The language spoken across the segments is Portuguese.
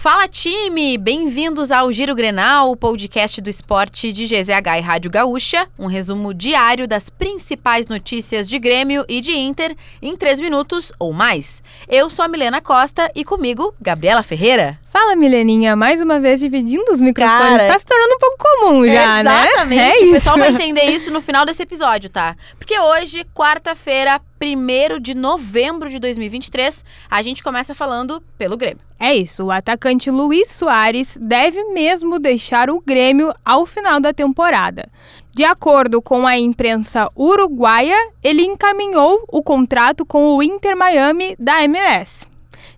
Fala time, bem-vindos ao Giro Grenal, o podcast do esporte de GZH e Rádio Gaúcha, um resumo diário das principais notícias de Grêmio e de Inter em três minutos ou mais. Eu sou a Milena Costa e comigo, Gabriela Ferreira. Fala, Mileninha, mais uma vez dividindo os microfones. Cara, tá se tornando um pouco comum já, Exatamente. né? Exatamente. É o pessoal vai entender isso no final desse episódio, tá? Porque hoje, quarta-feira, 1 de novembro de 2023, a gente começa falando pelo Grêmio. É isso, o atacante Luiz Soares deve mesmo deixar o Grêmio ao final da temporada. De acordo com a imprensa uruguaia, ele encaminhou o contrato com o Inter Miami da MLS.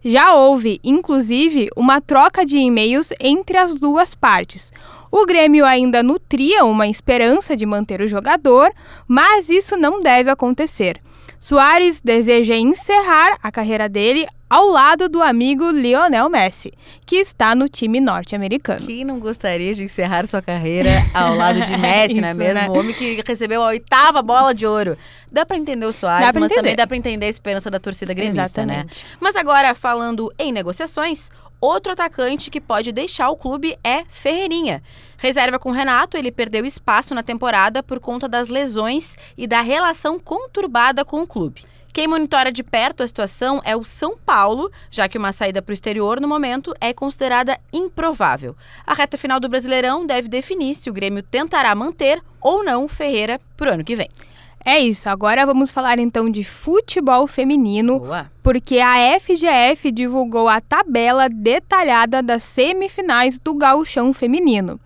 Já houve, inclusive, uma troca de e-mails entre as duas partes. O Grêmio ainda nutria uma esperança de manter o jogador, mas isso não deve acontecer. Soares deseja encerrar a carreira dele ao lado do amigo Lionel Messi, que está no time norte-americano. Quem não gostaria de encerrar sua carreira ao lado de Messi, não é Isso, mesmo? né? O homem que recebeu a oitava bola de ouro. Dá pra entender o Soares, mas entender. também dá pra entender a esperança da torcida gremista, né? Exatamente. Mas agora, falando em negociações, outro atacante que pode deixar o clube é Ferreirinha. Reserva com Renato, ele perdeu espaço na temporada por conta das lesões e da relação conturbada com o clube. Quem monitora de perto a situação é o São Paulo, já que uma saída para o exterior no momento é considerada improvável. A reta final do Brasileirão deve definir se o Grêmio tentará manter ou não Ferreira para o ano que vem. É isso, agora vamos falar então de futebol feminino, Boa. porque a FGF divulgou a tabela detalhada das semifinais do Gauchão Feminino.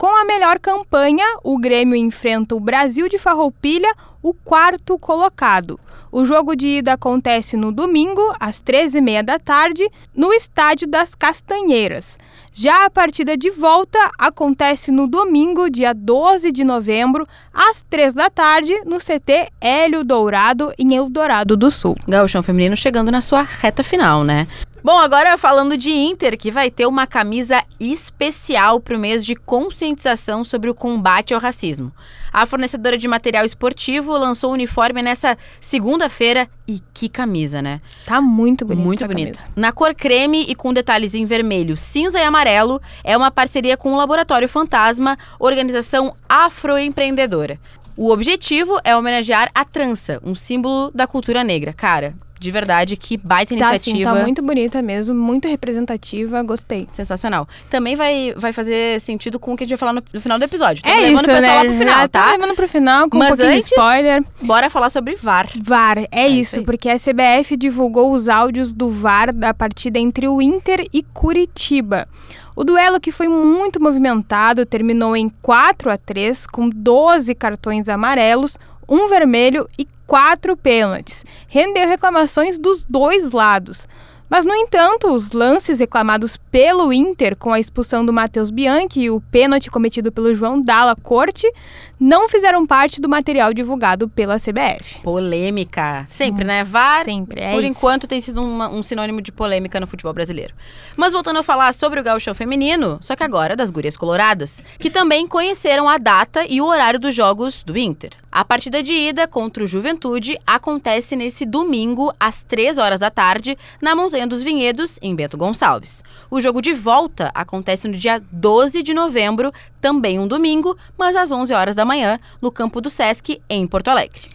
Com a melhor campanha, o Grêmio enfrenta o Brasil de Farroupilha, o quarto colocado. O jogo de ida acontece no domingo, às 13h30 da tarde, no Estádio das Castanheiras. Já a partida de volta acontece no domingo, dia 12 de novembro, às 3 da tarde, no CT Hélio Dourado, em Eldorado do Sul. Gauchão Feminino chegando na sua reta final, né? Bom, agora falando de Inter, que vai ter uma camisa especial para o mês de conscientização sobre o combate ao racismo. A fornecedora de material esportivo lançou o uniforme nessa segunda-feira e que camisa, né? Tá muito bonita. Muito bonita. Na cor creme e com detalhes em vermelho, cinza e amarelo, é uma parceria com o Laboratório Fantasma, organização afroempreendedora. O objetivo é homenagear a trança, um símbolo da cultura negra. Cara, de verdade, que baita Tá, iniciativa. assim, tá muito bonita mesmo, muito representativa, gostei. Sensacional. Também vai, vai fazer sentido com o que a gente vai falar no, no final do episódio. Tamo é levando isso, o pessoal né? lá pro final, Já tá? Tá levando pro final com um Mas pouquinho antes, de spoiler. bora falar sobre VAR. VAR, é, isso isso, porque a CBF divulgou os áudios do VAR da partida entre o Inter e Curitiba. O duelo que foi muito movimentado terminou em 4 a 3 com 12 cartões amarelos, um vermelho e quatro pênaltis. Rendeu reclamações dos dois lados. Mas, no entanto, os lances reclamados pelo Inter com a expulsão do Matheus Bianchi e o pênalti cometido pelo João Dalla Corte não fizeram parte do material divulgado pela CBF. Polêmica. Sempre, né? VAR, Sempre, é por isso. enquanto, tem sido uma- um sinônimo de polêmica no futebol brasileiro. Mas voltando a falar sobre o gauchão feminino, só que agora das gurias coloradas, que também conheceram a data e o horário dos jogos do Inter. A partida de ida contra o Juventude acontece nesse domingo, às 3 horas da tarde, na Montanha dos Vinhedos, em Bento Gonçalves. O jogo de volta acontece no dia 12 de novembro, também um domingo, mas às 11 horas da manhã, no campo do Sesc, em Porto Alegre.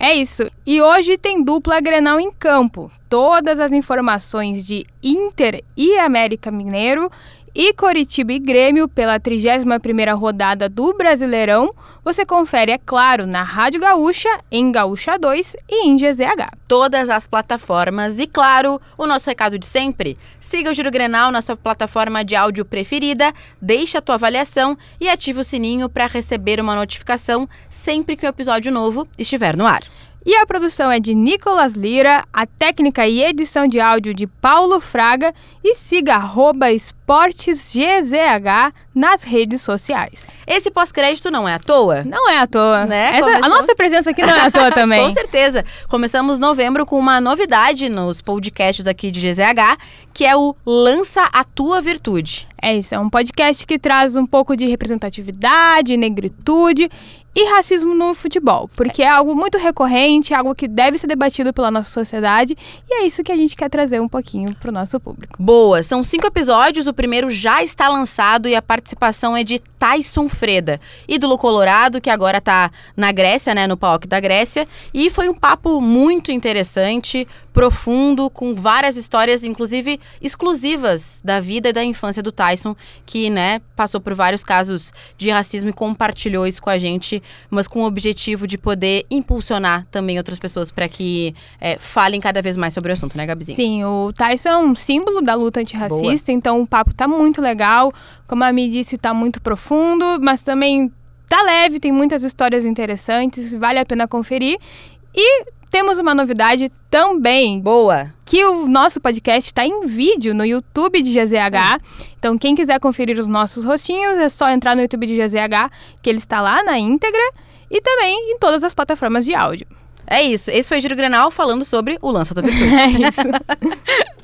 É isso. E hoje tem dupla Grenal em campo. Todas as informações de Inter e América Mineiro e Coritiba e Grêmio pela 31ª rodada do Brasileirão, você confere, é claro, na Rádio Gaúcha, em Gaúcha 2 e em GZH. todas as plataformas. E claro, o nosso recado de sempre: siga o Giro Grenal na sua plataforma de áudio preferida, deixe a tua avaliação e ative o sininho para receber uma notificação sempre que o episódio novo estiver no ar. E a produção é de Nicolas Lira, a técnica e edição de áudio de Paulo Fraga e siga arroba esportesgzh nas redes sociais. Esse pós-crédito não é à toa? Não é à toa. Né? Essa- Começou- A nossa presença aqui não é à toa também. Com certeza. Começamos novembro com uma novidade nos podcasts aqui de GZH, que é o Lança a Tua Virtude. É isso, é um podcast que traz um pouco de representatividade, negritude e racismo no futebol, porque é algo muito recorrente, algo que deve ser debatido pela nossa sociedade e é isso que a gente quer trazer um pouquinho para o nosso público. Boa, são cinco episódios, o primeiro já está lançado e a participação é de Tyson Freda, ídolo colorado que agora está na Grécia, né, no PAOK da Grécia, e foi um papo muito interessante, profundo, com várias histórias, inclusive exclusivas da vida e da infância do Tyson, que, né, passou por vários casos de racismo e compartilhou isso com a gente mas com o objetivo de poder impulsionar também outras pessoas para que é, falem cada vez mais sobre o assunto, né, Gabizinha? Sim, o Tyson é um símbolo da luta antirracista, Boa. então o papo tá muito legal. Como a Mi disse, tá muito profundo, mas também tá leve, tem muitas histórias interessantes, vale a pena conferir. E temos uma novidade também. Boa! Que o nosso podcast está em vídeo no YouTube de GZH. Então, quem quiser conferir os nossos rostinhos, é só entrar no YouTube de GZH, que ele está lá na íntegra e também em todas as plataformas de áudio. É isso. Esse foi o Giro Grenal falando sobre o Lança da Virtude. é isso.